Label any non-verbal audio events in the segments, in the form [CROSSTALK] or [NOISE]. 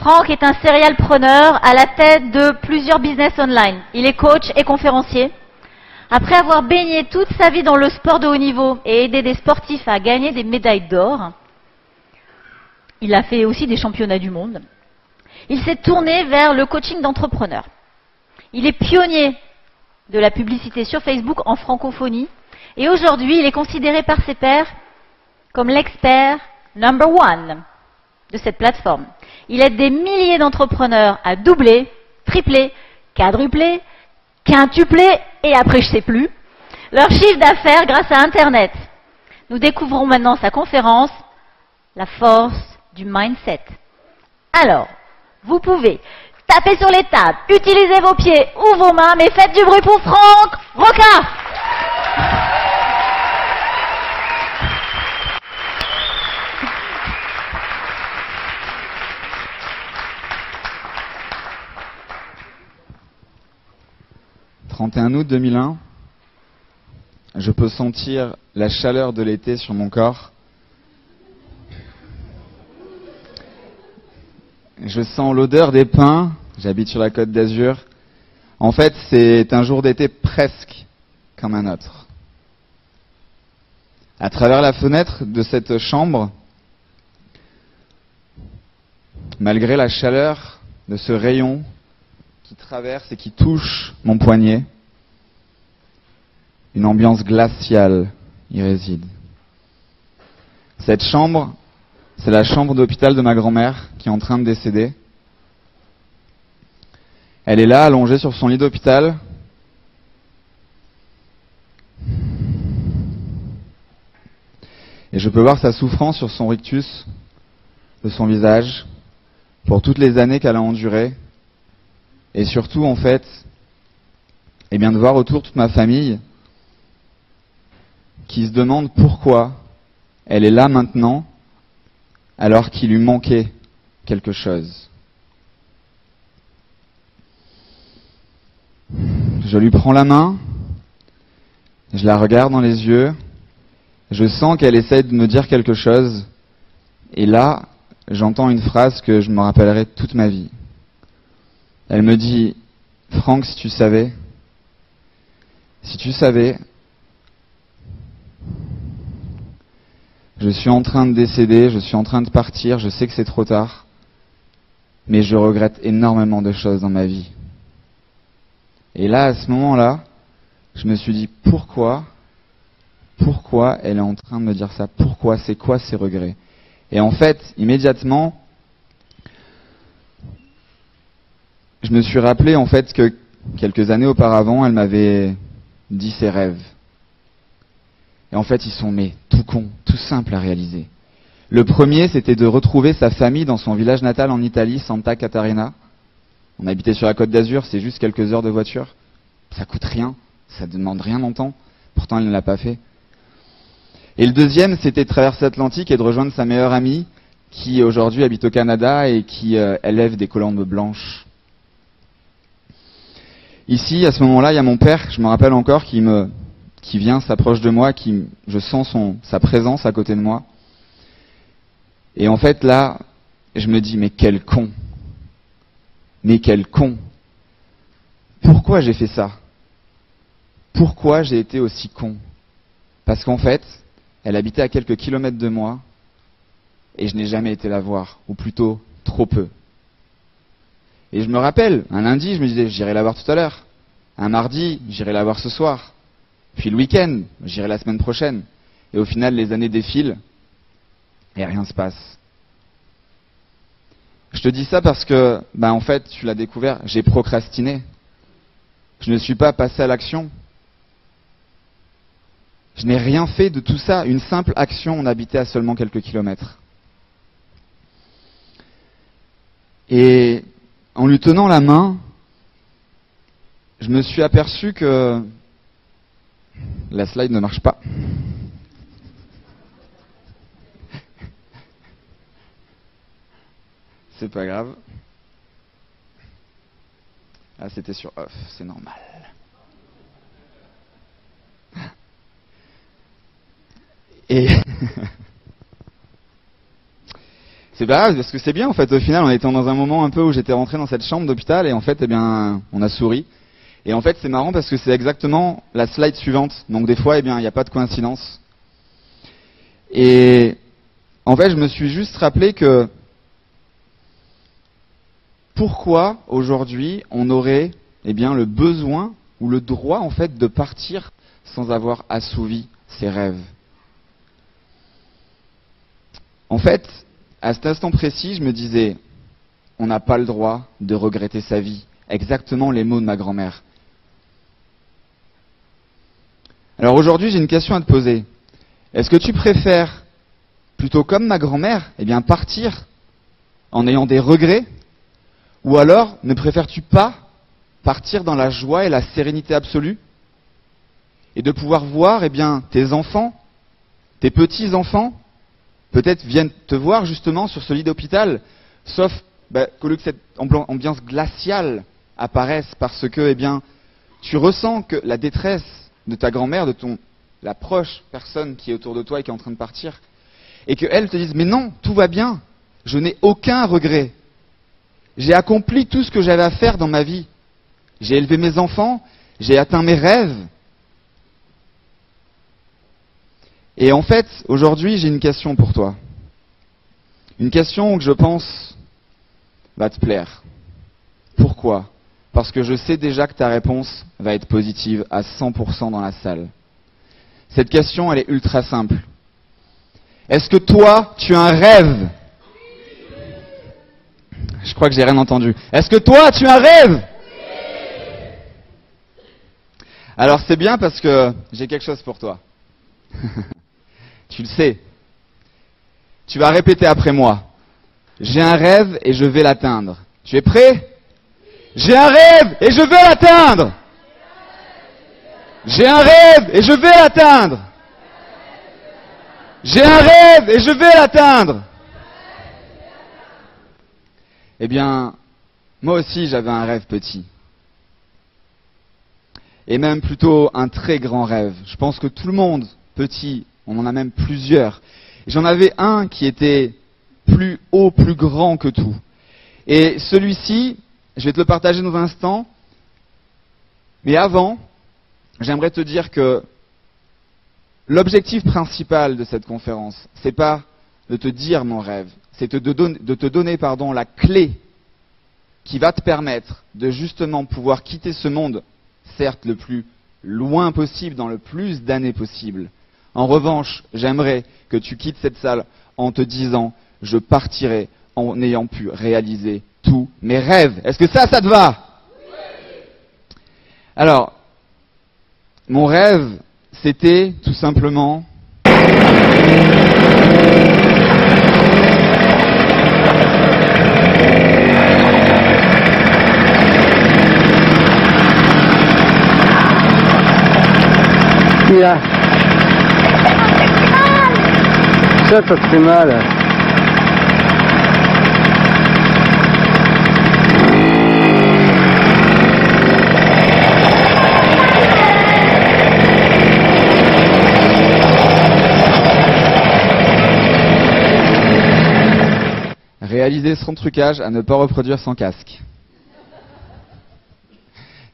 Franck est un serial preneur à la tête de plusieurs business online. Il est coach et conférencier. Après avoir baigné toute sa vie dans le sport de haut niveau et aidé des sportifs à gagner des médailles d'or, il a fait aussi des championnats du monde. Il s'est tourné vers le coaching d'entrepreneurs. Il est pionnier de la publicité sur Facebook en francophonie et aujourd'hui il est considéré par ses pairs comme l'expert number one de cette plateforme. Il aide des milliers d'entrepreneurs à doubler, tripler, quadrupler, quintupler et après je sais plus leur chiffre d'affaires grâce à Internet. Nous découvrons maintenant sa conférence, la force du mindset. Alors, vous pouvez taper sur les tables, utiliser vos pieds ou vos mains, mais faites du bruit pour Franck Roca 31 août 2001, je peux sentir la chaleur de l'été sur mon corps. Je sens l'odeur des pins. J'habite sur la côte d'Azur. En fait, c'est un jour d'été presque comme un autre. À travers la fenêtre de cette chambre, malgré la chaleur de ce rayon qui traverse et qui touche mon poignet. Une ambiance glaciale y réside. Cette chambre, c'est la chambre d'hôpital de ma grand-mère qui est en train de décéder. Elle est là, allongée sur son lit d'hôpital. Et je peux voir sa souffrance sur son rictus de son visage pour toutes les années qu'elle a endurées et surtout, en fait, eh bien, de voir autour toute ma famille qui se demande pourquoi elle est là maintenant alors qu'il lui manquait quelque chose. Je lui prends la main, je la regarde dans les yeux, je sens qu'elle essaie de me dire quelque chose, et là, j'entends une phrase que je me rappellerai toute ma vie. Elle me dit, Franck, si tu savais, si tu savais, je suis en train de décéder, je suis en train de partir, je sais que c'est trop tard, mais je regrette énormément de choses dans ma vie. Et là, à ce moment-là, je me suis dit, pourquoi, pourquoi elle est en train de me dire ça? Pourquoi? C'est quoi ces regrets? Et en fait, immédiatement, je me suis rappelé en fait que quelques années auparavant, elle m'avait dit ses rêves. Et en fait, ils sont mais tout cons, tout simples à réaliser. Le premier, c'était de retrouver sa famille dans son village natal en Italie, Santa Catarina. On habitait sur la côte d'Azur, c'est juste quelques heures de voiture. Ça coûte rien, ça demande rien en temps. Pourtant, elle ne l'a pas fait. Et le deuxième, c'était de traverser l'Atlantique et de rejoindre sa meilleure amie, qui aujourd'hui habite au Canada et qui euh, élève des colombes blanches. Ici, à ce moment-là, il y a mon père, je me rappelle encore, qui me, qui vient, s'approche de moi, qui, je sens son, sa présence à côté de moi. Et en fait, là, je me dis, mais quel con. Mais quel con. Pourquoi j'ai fait ça? Pourquoi j'ai été aussi con? Parce qu'en fait, elle habitait à quelques kilomètres de moi et je n'ai jamais été la voir, ou plutôt trop peu. Et je me rappelle, un lundi, je me disais, j'irai la voir tout à l'heure. Un mardi, j'irai la voir ce soir. Puis le week-end, j'irai la semaine prochaine. Et au final, les années défilent et rien se passe. Je te dis ça parce que, ben en fait, tu l'as découvert, j'ai procrastiné. Je ne suis pas passé à l'action. Je n'ai rien fait de tout ça. Une simple action, on habitait à seulement quelques kilomètres. Et en lui tenant la main, je me suis aperçu que la slide ne marche pas. C'est pas grave. Ah, c'était sur off, c'est normal. Et [LAUGHS] c'est pas parce que c'est bien en fait. Au final, on était dans un moment un peu où j'étais rentré dans cette chambre d'hôpital et en fait, eh bien, on a souri. Et en fait, c'est marrant parce que c'est exactement la slide suivante. Donc des fois, eh bien, il n'y a pas de coïncidence. Et en fait, je me suis juste rappelé que pourquoi aujourd'hui on aurait eh bien, le besoin ou le droit en fait de partir sans avoir assouvi ses rêves. En fait, à cet instant précis, je me disais, on n'a pas le droit de regretter sa vie. Exactement les mots de ma grand-mère. Alors aujourd'hui, j'ai une question à te poser. Est-ce que tu préfères, plutôt comme ma grand-mère, eh bien partir en ayant des regrets Ou alors, ne préfères-tu pas partir dans la joie et la sérénité absolue et de pouvoir voir, eh bien, tes enfants, tes petits-enfants, peut-être viennent te voir justement sur ce lit d'hôpital, sauf bah, que cette ambiance glaciale apparaisse parce que, eh bien, tu ressens que la détresse de ta grand-mère, de ton, la proche personne qui est autour de toi et qui est en train de partir, et qu'elle te dise, mais non, tout va bien, je n'ai aucun regret. J'ai accompli tout ce que j'avais à faire dans ma vie. J'ai élevé mes enfants, j'ai atteint mes rêves. Et en fait, aujourd'hui, j'ai une question pour toi. Une question que je pense va te plaire. Pourquoi? Parce que je sais déjà que ta réponse va être positive à 100% dans la salle. Cette question, elle est ultra simple. Est-ce que toi, tu as un rêve? Je crois que j'ai rien entendu. Est-ce que toi, tu as un rêve? Alors c'est bien parce que j'ai quelque chose pour toi. [LAUGHS] tu le sais. Tu vas répéter après moi. J'ai un rêve et je vais l'atteindre. Tu es prêt? J'ai un rêve et je vais l'atteindre. J'ai un rêve et je vais l'atteindre. J'ai un rêve et je vais l'atteindre. Eh bien, moi aussi j'avais un rêve petit et même plutôt un très grand rêve. Je pense que tout le monde, petit, on en a même plusieurs. J'en avais un qui était plus haut, plus grand que tout. Et celui-ci, je vais te le partager dans un instant. Mais avant, j'aimerais te dire que l'objectif principal de cette conférence, c'est pas de te dire mon rêve, c'est de, te donner la clé qui va te permettre de justement pouvoir quitter ce monde certes le plus loin possible, dans le plus d'années possible. En revanche, j'aimerais que tu quittes cette salle en te disant, je partirai en ayant pu réaliser mes rêves. Est-ce que ça, ça te va? Alors, mon rêve, c'était tout simplement Ça Ça, fait mal. Réaliser son trucage à ne pas reproduire sans casque.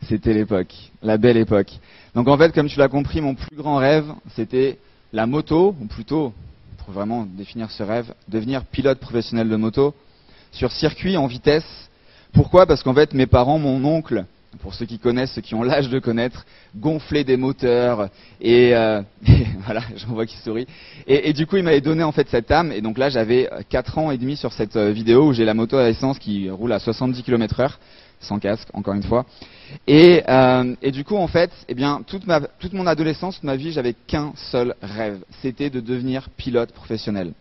C'était l'époque, la belle époque. Donc en fait, comme tu l'as compris, mon plus grand rêve, c'était la moto, ou plutôt, pour vraiment définir ce rêve, devenir pilote professionnel de moto sur circuit en vitesse. Pourquoi? Parce qu'en fait, mes parents, mon oncle, pour ceux qui connaissent, ceux qui ont l'âge de connaître, gonflaient des moteurs et, euh, [LAUGHS] voilà, j'en vois qui sourit. Et, et, du coup, il m'avait donné en fait cette âme. Et donc là, j'avais 4 ans et demi sur cette euh, vidéo où j'ai la moto à essence qui roule à 70 km/h sans casque, encore une fois. Et, euh, et du coup, en fait, eh bien, toute, ma, toute mon adolescence, toute ma vie, j'avais qu'un seul rêve, c'était de devenir pilote professionnel.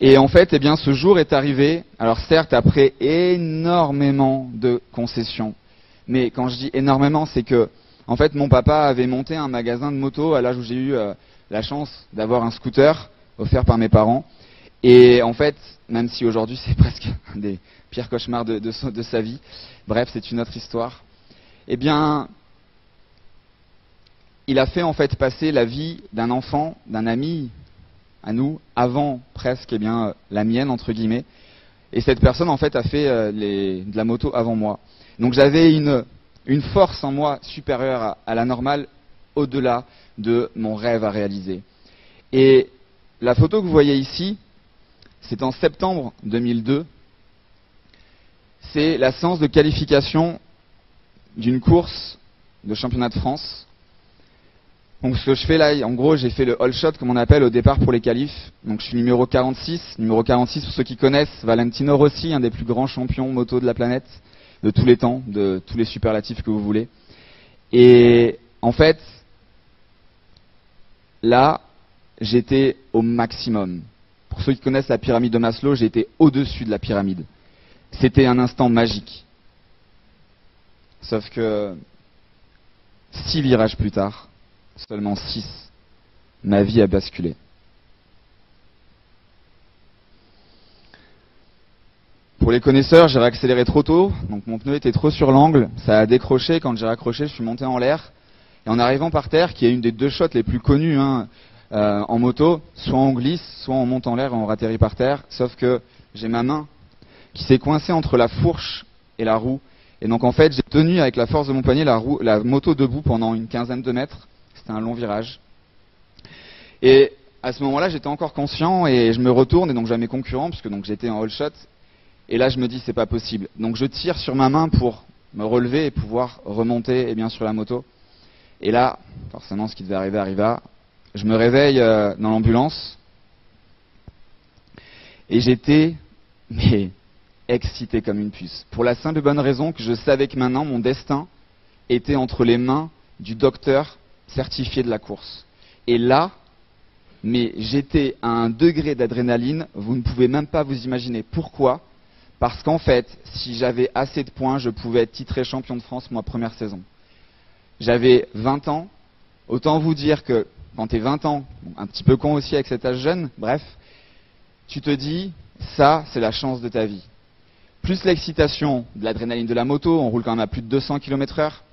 Et en fait, eh bien, ce jour est arrivé. Alors certes, après énormément de concessions, mais quand je dis énormément, c'est que, en fait, mon papa avait monté un magasin de moto à l'âge où j'ai eu euh, la chance d'avoir un scooter offert par mes parents. Et en fait, même si aujourd'hui [LAUGHS] c'est presque un des pires cauchemars de, de, sa vie, bref, c'est une autre histoire, eh bien, il a fait en fait passer la vie d'un enfant, d'un ami, à nous, avant presque eh bien, la mienne, entre guillemets. Et cette personne, en fait, a fait euh, de la moto avant moi. Donc j'avais une, une force en moi supérieure à, à la normale, au-delà de mon rêve à réaliser. Et la photo que vous voyez ici, c'est en septembre 2002. C'est la séance de qualification d'une course de championnat de France. Donc ce que je fais là, en gros, j'ai fait le all shot comme on appelle au départ pour les qualifs. Donc je suis numéro 46. Numéro 46 pour ceux qui connaissent, Valentino Rossi, un des plus grands champions moto de la planète, de tous les temps, de tous les superlatifs que vous voulez. Et en fait, là, j'étais au maximum. Pour ceux qui connaissent la pyramide de Maslow, j'étais au-dessus de la pyramide. C'était un instant magique. Sauf que six virages plus tard, seulement six, ma vie a basculé. Pour les connaisseurs, j'ai réaccéléré trop tôt, donc mon pneu était trop sur l'angle, ça a décroché, quand j'ai raccroché, je suis monté en l'air, et en arrivant par terre, qui est une des deux shots les plus connues hein, euh, en moto, soit on glisse, soit on monte en l'air et on atterrit par terre, sauf que j'ai ma main qui s'est coincée entre la fourche et la roue, et donc en fait j'ai tenu avec la force de mon poignet la moto debout pendant une quinzaine de mètres, c'était un long virage. Et à ce moment-là, j'étais encore conscient et je me retourne et donc j'ai mes concurrents puisque donc j'étais en all shot. Et là, je me dis c'est pas possible. Donc je tire sur ma main pour me relever et pouvoir remonter et bien sur la moto. Et là, forcément, ce qui devait arriver arriva. Je me réveille euh, dans l'ambulance et j'étais [LAUGHS] mais excité comme une puce. Pour la simple et bonne raison que je savais que maintenant mon destin était entre les mains du docteur certifié de la course. Et là, mais j'étais à un degré d'adrénaline, vous ne pouvez même pas vous imaginer. Pourquoi? Parce qu'en fait, si j'avais assez de points, je pouvais être titré champion de France, moi, première saison. J'avais 20 ans. Autant vous dire que quand tu es 20 ans, un petit peu con aussi avec cet âge jeune, bref, tu te dis, ça, c'est la chance de ta vie. Plus l'excitation de l'adrénaline de la moto, on roule quand même à plus de 200 km heure.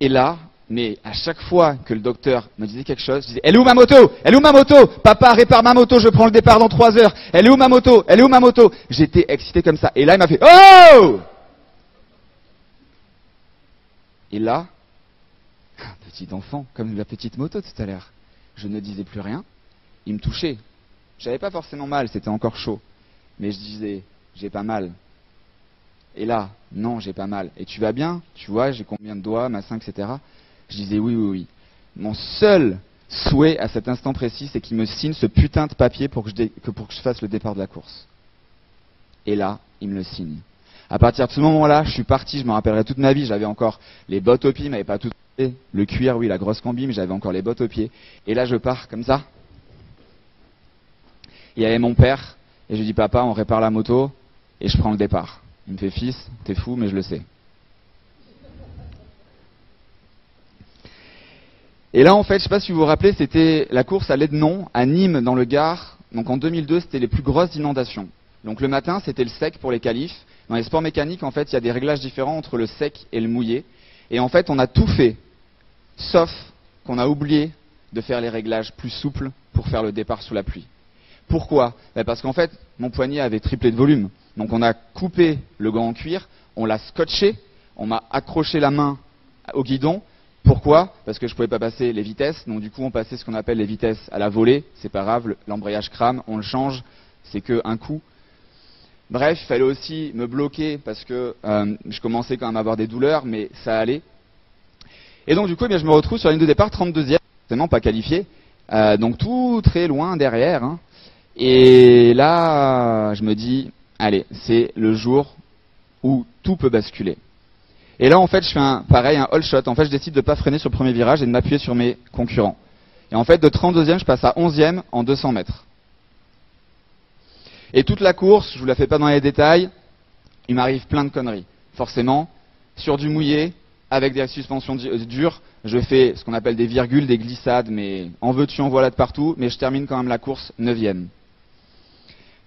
Et là, mais à chaque fois que le docteur me disait quelque chose, je disais, elle est où ma moto? Elle est où ma moto? Papa, répare ma moto, je prends le départ dans trois heures. Elle est où ma moto? Elle est où ma moto? J'étais excité comme ça. Et là, il m'a fait, oh Et là, petit enfant, comme la petite moto tout à l'heure, je ne disais plus rien. Il me touchait. J'avais pas forcément mal, c'était encore chaud. Mais je disais, j'ai pas mal. Et là, non, j'ai pas mal. Et tu vas bien? Tu vois, j'ai combien de doigts, massin, etc. Je disais oui, oui, oui. Mon seul souhait à cet instant précis, c'est qu'il me signe ce putain de papier pour que, je pour que je fasse le départ de la course. Et là, il me le signe. À partir de ce moment-là, je suis parti, je me rappellerai toute ma vie, j'avais encore les bottes aux pieds, mais pas tout le cuir, oui, la grosse combi, mais j'avais encore les bottes aux pieds. Et là, je pars comme ça. Il y avait mon père, et je lui dis, papa, on répare la moto, et je prends le départ. Il me fait, fils, t'es fou, mais je le sais. Et là, en fait, je sais pas si vous vous rappelez, c'était la course à non à Nîmes, dans le Gard. Donc en 2002, c'était les plus grosses inondations. Donc le matin, c'était le sec pour les qualifs. Dans les sports mécaniques, en fait, il y a des réglages différents entre le sec et le mouillé. Et en fait, on a tout fait, sauf qu'on a oublié de faire les réglages plus souples pour faire le départ sous la pluie. Pourquoi? Ben Parce qu'en fait, mon poignet avait triplé de volume. Donc on a coupé le gant en cuir, on l'a scotché, on m'a accroché la main au guidon. Pourquoi? Parce que je ne pouvais pas passer les vitesses. Donc du coup, on passait ce qu'on appelle les vitesses à la volée. C'est pas grave, le- l'embrayage crame, on le change. C'est que un coup. Bref, il fallait aussi me bloquer parce que euh, je commençais quand même à avoir des douleurs, mais ça allait. Et donc du coup, eh je me retrouve sur la ligne de départ 32e, forcément pas qualifié. Euh, donc tout très loin derrière. hein. Et là, je me dis, allez, c'est le jour où tout peut basculer. Et là, en fait, je fais un, pareil, un all shot. En fait, je décide de ne pas freiner sur le premier virage et de m'appuyer sur mes concurrents. Et en fait, de 32e, je passe à 11e en 200 mètres. Et toute la course, je vous la fais pas dans les détails, il m'arrive plein de conneries. Forcément, sur du mouillé, avec des suspensions euh, dures, je fais ce qu'on appelle des virgules, des glissades, mais en veux-tu, en voilà de partout, mais je termine quand même la course 9e.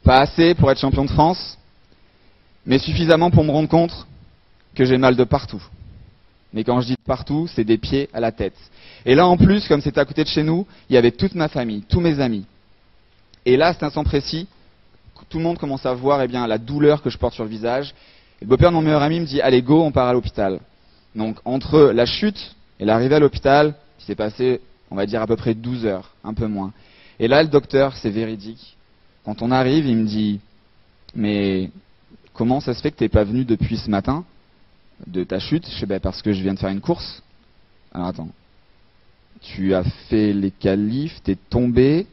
Pas assez pour être champion de France, mais suffisamment pour me rendre compte que j'ai mal de partout. Mais quand je dis partout, c'est des pieds à la tête. Et là, en plus, comme c'était à côté de chez nous, il y avait toute ma famille, tous mes amis. Et là, à cet instant précis, tout le monde commence à voir eh bien, la douleur que je porte sur le visage. Le beau-père de mon meilleur ami me dit Allez, go, on part à l'hôpital. Donc, entre la chute et l'arrivée à l'hôpital, il s'est passé, on va dire, à peu près 12 heures, un peu moins. Et là, le docteur, c'est véridique. Quand on arrive, il me dit Mais comment ça se fait que tu n'es pas venu depuis ce matin? De ta chute Je sais ben, parce que je viens de faire une course. Alors attends. Tu as fait les qualifs, t'es tombé,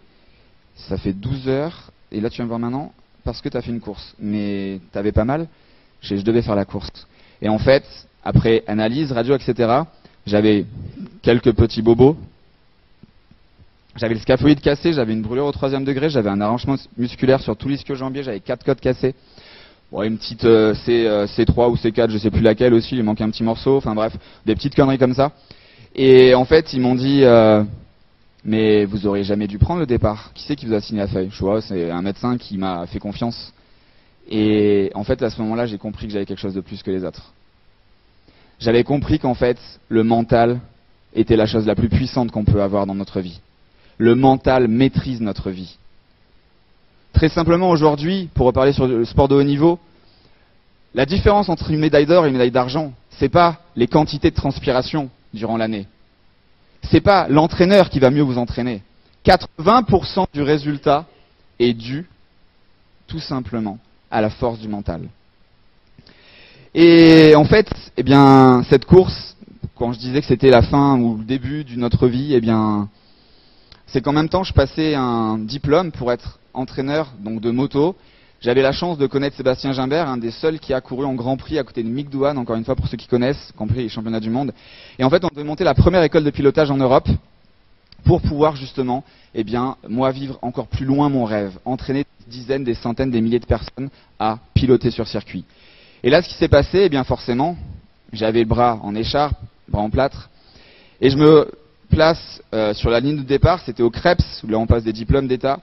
ça fait 12 heures, et là tu viens me voir maintenant parce que tu as fait une course. Mais t'avais pas mal je, je devais faire la course. Et en fait, après analyse, radio, etc., j'avais quelques petits bobos. J'avais le scaphoïde cassé, j'avais une brûlure au troisième degré, j'avais un arrangement musculaire sur tout l'ischio-jambier, j'avais quatre côtes cassées. Bon, une petite euh, C, euh, C3 ou C4, je sais plus laquelle aussi, il manquait un petit morceau, enfin bref, des petites conneries comme ça. Et en fait, ils m'ont dit, euh, mais vous auriez jamais dû prendre le départ. Qui c'est qui vous a signé la feuille? Je vois, c'est un médecin qui m'a fait confiance. Et en fait, à ce moment-là, j'ai compris que j'avais quelque chose de plus que les autres. J'avais compris qu'en fait, le mental était la chose la plus puissante qu'on peut avoir dans notre vie. Le mental maîtrise notre vie. Très simplement, aujourd'hui, pour reparler sur le sport de haut niveau, la différence entre une médaille d'or et une médaille d'argent, c'est pas les quantités de transpiration durant l'année. C'est pas l'entraîneur qui va mieux vous entraîner. 80% du résultat est dû tout simplement à la force du mental. Et en fait, eh bien, cette course, quand je disais que c'était la fin ou le début de notre vie, eh bien, c'est qu'en même temps, je passais un diplôme pour être entraîneur donc de moto. J'avais la chance de connaître Sébastien Gimbert, un des seuls qui a couru en Grand Prix à côté de Mick Douane, encore une fois pour ceux qui connaissent, Grand Prix et championnat du monde. Et en fait, on devait monter la première école de pilotage en Europe pour pouvoir justement, eh bien, moi vivre encore plus loin mon rêve, entraîner des dizaines, des centaines, des milliers de personnes à piloter sur circuit. Et là, ce qui s'est passé, eh bien, forcément, j'avais le bras en écharpe, bras en plâtre, et je me place euh, sur la ligne de départ, c'était au CREPS, où là on passe des diplômes d'État,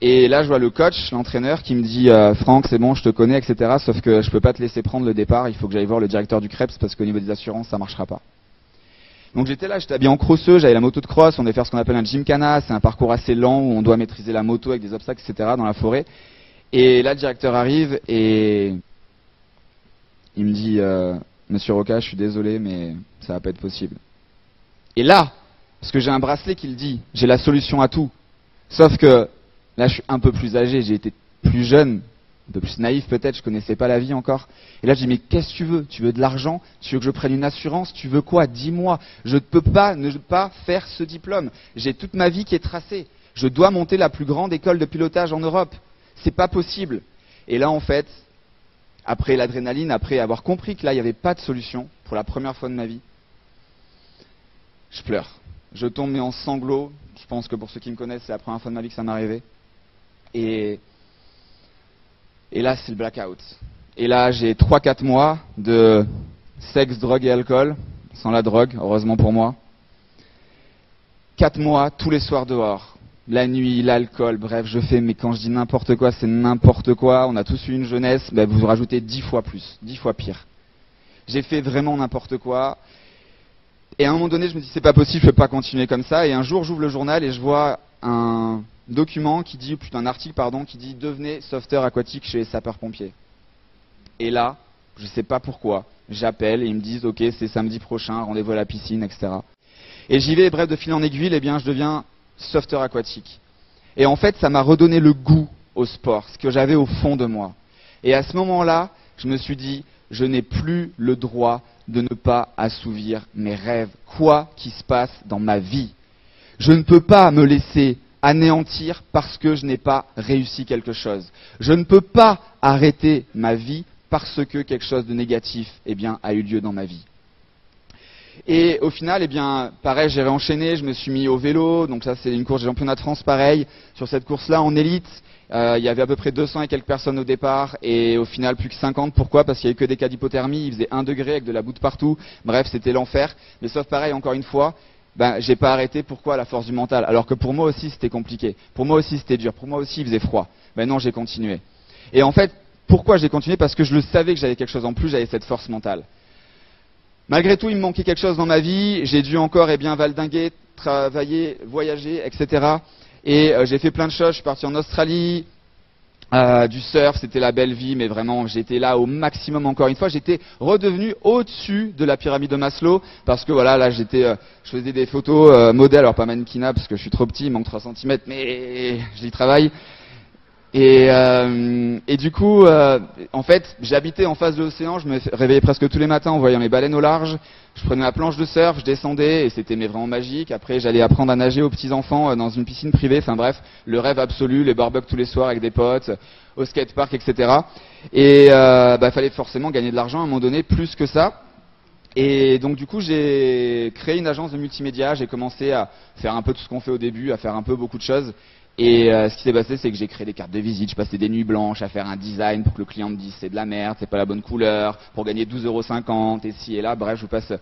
et là je vois le coach, l'entraîneur, qui me dit euh, Franck, c'est bon, je te connais, etc. Sauf que je peux pas te laisser prendre le départ, il faut que j'aille voir le directeur du CREPS parce qu'au niveau des assurances, ça marchera pas. Donc j'étais là, j'étais habillé en crosseux, j'avais la moto de cross, on devait faire ce qu'on appelle un gymkhana, c'est un parcours assez lent où on doit maîtriser la moto avec des obstacles, etc. dans la forêt. Et là, le directeur arrive et il me dit euh, Monsieur Roca, je suis désolé, mais ça va pas être possible. Et là, parce que j'ai un bracelet qui le dit, j'ai la solution à tout. Sauf que là, je suis un peu plus âgé, j'ai été plus jeune, un peu plus naïf peut-être, je connaissais pas la vie encore. Et là, je dis mais qu'est-ce que tu veux? Tu veux de l'argent? Tu veux que je prenne une assurance? Tu veux quoi? Dis-moi. Je ne peux pas ne pas faire ce diplôme. J'ai toute ma vie qui est tracée. Je dois monter la plus grande école de pilotage en Europe. C'est pas possible. Et là, en fait, après l'adrénaline, après avoir compris que là, il n'y avait pas de solution, pour la première fois de ma vie, je pleure. Je tombe en sanglots. Je pense que pour ceux qui me connaissent, c'est la première fois de ma vie que ça m'arrivait. Et, là, c'est le blackout. Et là, j'ai 3-4 mois de sexe, drogue et alcool, sans la drogue, heureusement pour moi. 4 mois, tous les soirs dehors. La nuit, l'alcool, bref, je fais, mais quand je dis n'importe quoi, c'est n'importe quoi. On a tous eu une jeunesse, ben vous rajoutez 10 fois plus, 10 fois pire. J'ai fait vraiment n'importe quoi. Et à un moment donné, je me dis, c'est pas possible, je peux pas continuer comme ça. Et un jour, j'ouvre le journal et je vois un document qui dit, ou plutôt un article, pardon, qui dit, devenez sauveteur aquatique chez les sapeurs-pompiers. Et là, je sais pas pourquoi, j'appelle et ils me disent, ok, c'est samedi prochain, rendez-vous à la piscine, etc. Et j'y vais, bref, de fil en aiguille, eh bien, je deviens sauveteur aquatique. Et en fait, ça m'a redonné le goût au sport, ce que j'avais au fond de moi. Et à ce moment-là, je me suis dit, je n'ai plus le droit de ne pas assouvir mes rêves, quoi qu'il se passe dans ma vie. Je ne peux pas me laisser anéantir parce que je n'ai pas réussi quelque chose. Je ne peux pas arrêter ma vie parce que quelque chose de négatif eh a eu lieu dans ma vie. Et au final, eh bien, pareil, j'ai réenchaîné, je me suis mis au vélo, donc ça c'est une course de championnat de France, pareil. Sur cette course-là, en élite, euh, il y avait à peu près 200 et quelques personnes au départ, et au final plus que 50. Pourquoi? Parce qu'il n'y avait que des cas d'hypothermie, il faisait 1 degré avec de la boue partout. Bref, c'était l'enfer. Mais sauf pareil, encore une fois, ben, j'ai pas arrêté. Pourquoi La force du mental. Alors que pour moi aussi, c'était compliqué. Pour moi aussi, c'était dur. Pour moi aussi, il faisait froid. Ben non, j'ai continué. Et en fait, pourquoi j'ai continué? Parce que je le savais que j'avais quelque chose en plus, j'avais cette force mentale. Malgré tout, il me manquait quelque chose dans ma vie. J'ai dû encore eh bien valdinguer, travailler, voyager, etc. Et euh, j'ai fait plein de choses. Je suis parti en Australie, euh, du surf, c'était la belle vie, mais vraiment j'étais là au maximum encore une fois. J'étais redevenu au-dessus de la pyramide de Maslow parce que voilà, là j'étais, euh, je faisais des photos euh, modèles, alors pas mannequinat parce que je suis trop petit, il manque 3 cm, mais j'y travaille. Et, euh, et du coup, euh, en fait, j'habitais en face de l'océan, je me réveillais presque tous les matins en voyant mes baleines au large. Je prenais ma planche de surf, je descendais et c'était vraiment magique. Après, j'allais apprendre à nager aux petits enfants euh, dans une piscine privée. Enfin bref, le rêve absolu, les barbecues tous les soirs avec des potes, au skatepark, etc. Et euh, bah, fallait forcément gagner de l'argent à un moment donné, plus que ça. Et donc du coup, j'ai créé une agence de multimédia. J'ai commencé à faire un peu tout ce qu'on fait au début, à faire un peu beaucoup de choses. Et euh, ce qui s'est passé, c'est que j'ai créé des cartes de visite, je passais des nuits blanches à faire un design pour que le client me dise c'est de la merde, c'est pas la bonne couleur, pour gagner 12,50€ et ci et là. Bref, je vous passe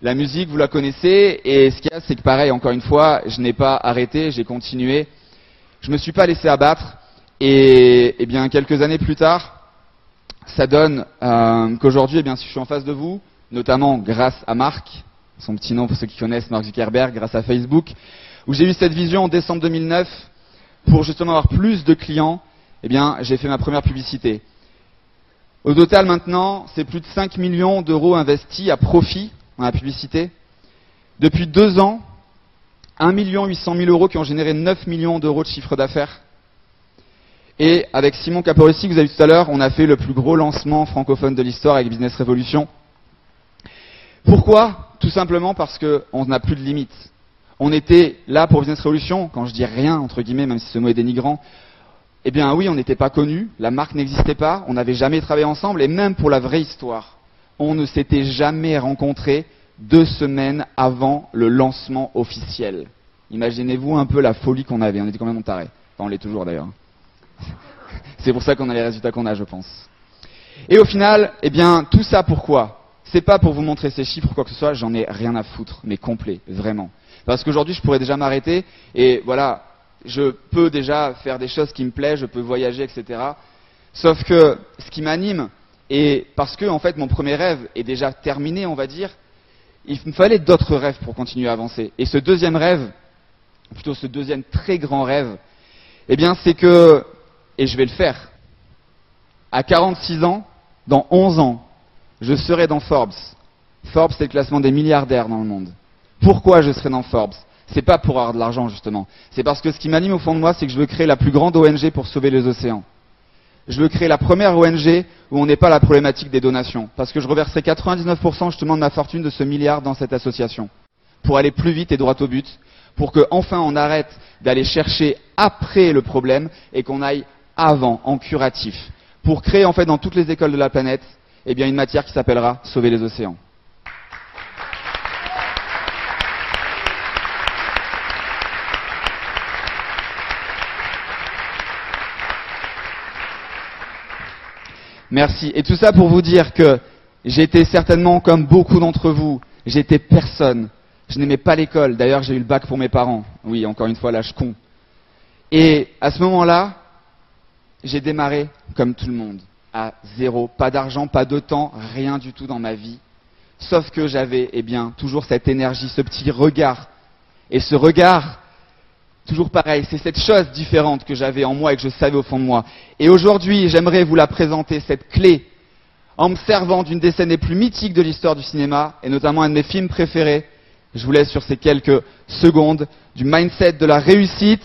la musique, vous la connaissez. Et ce qu'il y a, c'est que pareil, encore une fois, je n'ai pas arrêté, j'ai continué. Je me suis pas laissé abattre. Et, et bien quelques années plus tard, ça donne euh, qu'aujourd'hui, eh bien si je suis en face de vous, notamment grâce à Marc, son petit nom pour ceux qui connaissent Mark Zuckerberg, grâce à Facebook, où j'ai eu cette vision en décembre 2009 pour justement avoir plus de clients, eh bien, j'ai fait ma première publicité. Au total, maintenant, c'est plus de 5 millions d'euros investis à profit dans la publicité. Depuis deux ans, 1 800 000 euros qui ont généré 9 millions d'euros de chiffre d'affaires. Et avec Simon Caporissi, que vous avez vu tout à l'heure, on a fait le plus gros lancement francophone de l'histoire avec Business Revolution. Pourquoi? Tout simplement parce qu'on n'a plus de limites. On était là pour Business Revolution, quand je dis rien, entre guillemets, même si ce mot est dénigrant, eh bien oui, on n'était pas connus, la marque n'existait pas, on n'avait jamais travaillé ensemble, et même pour la vraie histoire, on ne s'était jamais rencontrés deux semaines avant le lancement officiel. Imaginez-vous un peu la folie qu'on avait, on était quand même tarés. Enfin, on l'est toujours d'ailleurs. [LAUGHS] C'est pour ça qu'on a les résultats qu'on a, je pense. Et au final, eh bien, tout ça pourquoi? C'est pas pour vous montrer ces chiffres ou quoi que ce soit, j'en ai rien à foutre, mais complet, vraiment. Parce qu'aujourd'hui, je pourrais déjà m'arrêter et voilà, je peux déjà faire des choses qui me plaisent, je peux voyager, etc. Sauf que ce qui m'anime, et parce que en fait mon premier rêve est déjà terminé, on va dire, il me fallait d'autres rêves pour continuer à avancer. Et ce deuxième rêve, plutôt ce deuxième très grand rêve, eh bien c'est que, et je vais le faire, à 46 ans, dans 11 ans, je serai dans Forbes. Forbes, c'est le classement des milliardaires dans le monde. Pourquoi je serai dans Forbes? C'est pas pour avoir de l'argent justement. C'est parce que ce qui m'anime au fond de moi, c'est que je veux créer la plus grande ONG pour sauver les océans. Je veux créer la première ONG où on n'est pas la problématique des donations. Parce que je reverserai 99% justement de ma fortune de ce milliard dans cette association. Pour aller plus vite et droit au but. Pour que enfin on arrête d'aller chercher après le problème et qu'on aille avant, en curatif. Pour créer en fait dans toutes les écoles de la planète, eh bien une matière qui s'appellera Sauver les océans. Merci. Et tout ça pour vous dire que j'étais certainement comme beaucoup d'entre vous, j'étais personne. Je n'aimais pas l'école. D'ailleurs, j'ai eu le bac pour mes parents. Oui, encore une fois, l'âge con. Et à ce moment-là, j'ai démarré comme tout le monde, à zéro. Pas d'argent, pas de temps, rien du tout dans ma vie. Sauf que j'avais, eh bien, toujours cette énergie, ce petit regard. Et ce regard, toujours pareil, c'est cette chose différente que j'avais en moi et que je savais au fond de moi. Et aujourd'hui, j'aimerais vous la présenter, cette clé, en me servant d'une des scènes les plus mythiques de l'histoire du cinéma, et notamment un de mes films préférés. Je vous laisse sur ces quelques secondes du mindset de la réussite,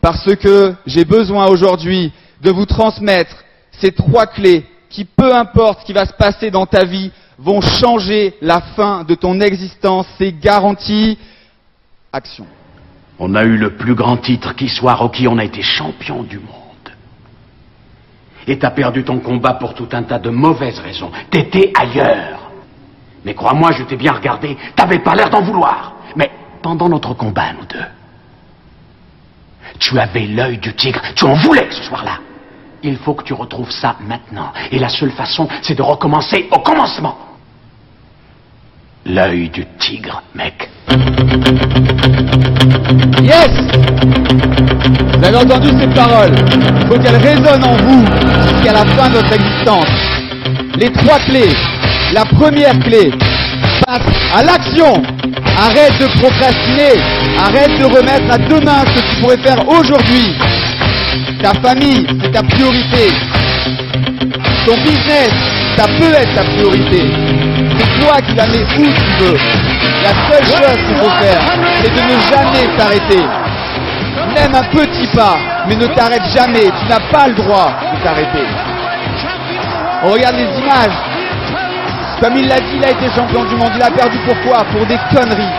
parce que j'ai besoin aujourd'hui de vous transmettre ces trois clés qui, peu importe ce qui va se passer dans ta vie, vont changer la fin de ton existence. C'est garanti. Action. On a eu le plus grand titre qui soit, Rocky, on a été champion du monde. Et t'as perdu ton combat pour tout un tas de mauvaises raisons. T'étais ailleurs. Mais crois-moi, je t'ai bien regardé, t'avais pas l'air d'en vouloir. Mais pendant notre combat, nous deux, tu avais l'œil du tigre, tu en voulais ce soir-là. Il faut que tu retrouves ça maintenant. Et la seule façon, c'est de recommencer au commencement. L'œil du tigre, mec. Yes Vous avez entendu ces paroles Il faut qu'elles résonnent en vous jusqu'à la fin de votre existence. Les trois clés. La première clé, passe à l'action. Arrête de procrastiner. Arrête de remettre à demain ce que tu pourrais faire aujourd'hui. Ta famille, c'est ta priorité. Ton business, ça peut être ta priorité. C'est toi qui la mets où tu veux. La seule chose qu'il faut faire, c'est de ne jamais s'arrêter. Même un petit pas, mais ne t'arrête jamais. Tu n'as pas le droit de t'arrêter. On regarde les images. Comme il l'a dit, il a été champion du monde. Il a perdu pourquoi? Pour des conneries.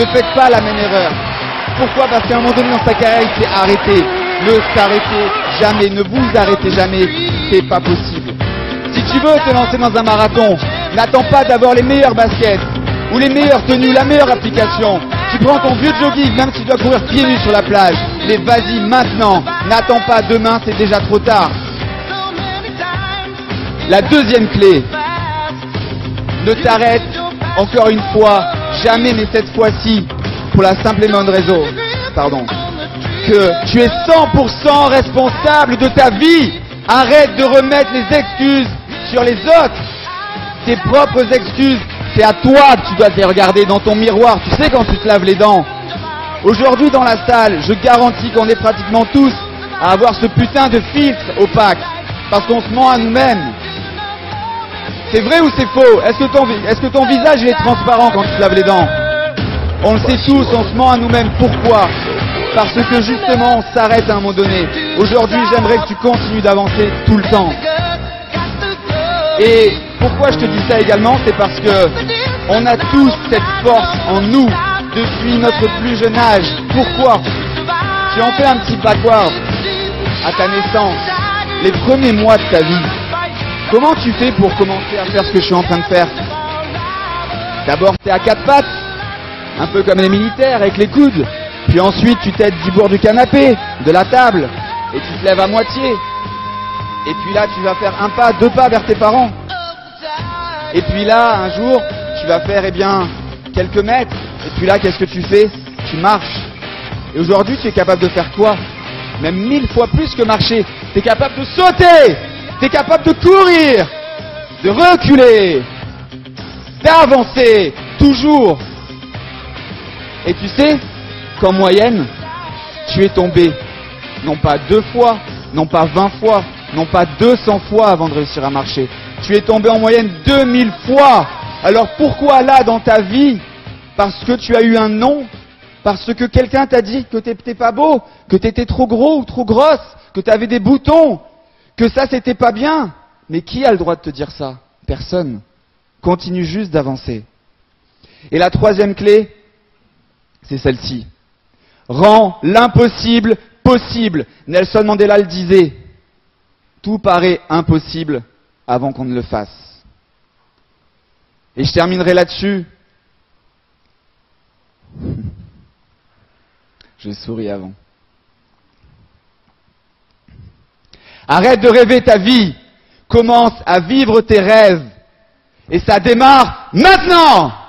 Ne faites pas la même erreur. Pourquoi? Parce qu'à un moment donné dans sa carrière, il s'est arrêté. Ne s'arrêtez jamais, ne vous arrêtez jamais. C'est pas possible. Si tu veux te lancer dans un marathon, n'attends pas d'avoir les meilleurs baskets ou les meilleures tenues, la meilleure application. Tu prends ton vieux jogging, même si tu dois courir pieds nus sur la plage. Mais vas-y maintenant. N'attends pas demain, c'est déjà trop tard. La deuxième clé, ne t'arrête encore une fois, jamais, mais cette fois-ci, pour la simple et bonne raison, pardon, que tu es 100% responsable de ta vie. Arrête de remettre les excuses sur les autres. Tes propres excuses, c'est à toi que tu dois te regarder dans ton miroir. Tu sais quand tu te laves les dents. Aujourd'hui dans la salle, je garantis qu'on est pratiquement tous à avoir ce putain de filtre opaque. Parce qu'on se ment à nous-mêmes. C'est vrai ou c'est faux? Est-ce que, ton, visage est transparent quand tu te laves les dents? On le sait tous, on se ment à nous-mêmes. Pourquoi? Parce que justement, on s'arrête à un moment donné. Aujourd'hui, j'aimerais que tu continues d'avancer tout le temps. Et pourquoi je te dis ça également C'est parce que on a tous cette force en nous depuis notre plus jeune âge. Pourquoi? Si on fait un petit backward à ta naissance, les premiers mois de ta vie, comment tu fais pour commencer à faire ce que je suis en train de faire? D'abord, tu es à quatre pattes, un peu comme les militaires, avec les coudes. Puis ensuite, tu t'aides du bord du canapé, de la table, et tu te lèves à moitié. Et puis là, tu vas faire un pas, deux pas vers tes parents. Et puis là, un jour, tu vas faire, eh bien, quelques mètres. Et puis là, qu'est-ce que tu fais? Tu marches. Et aujourd'hui, tu es capable de faire quoi? Même mille fois plus que marcher. Tu es capable de sauter Tu es capable de courir De reculer D'avancer Toujours Et tu sais qu'en moyenne, tu es tombé non pas deux fois, non pas vingt fois, non pas 200 fois avant de réussir à marcher. Tu es tombé en moyenne 2000 fois. Alors pourquoi là dans ta vie? Parce que tu as eu un nom? Parce que quelqu'un t'a dit que t'étais pas beau Que t'étais trop gros ou trop grosse Que t'avais des boutons Que ça c'était pas bien Mais qui a le droit de te dire ça? Personne. Continue juste d'avancer. Et la troisième clé, c'est celle-ci. Rends l'impossible possible. Nelson Mandela le disait. Tout paraît impossible avant qu'on ne le fasse. Et je terminerai là-dessus. [LAUGHS] Je souris avant. Arrête de rêver ta vie. Commence à vivre tes rêves. Et ça démarre maintenant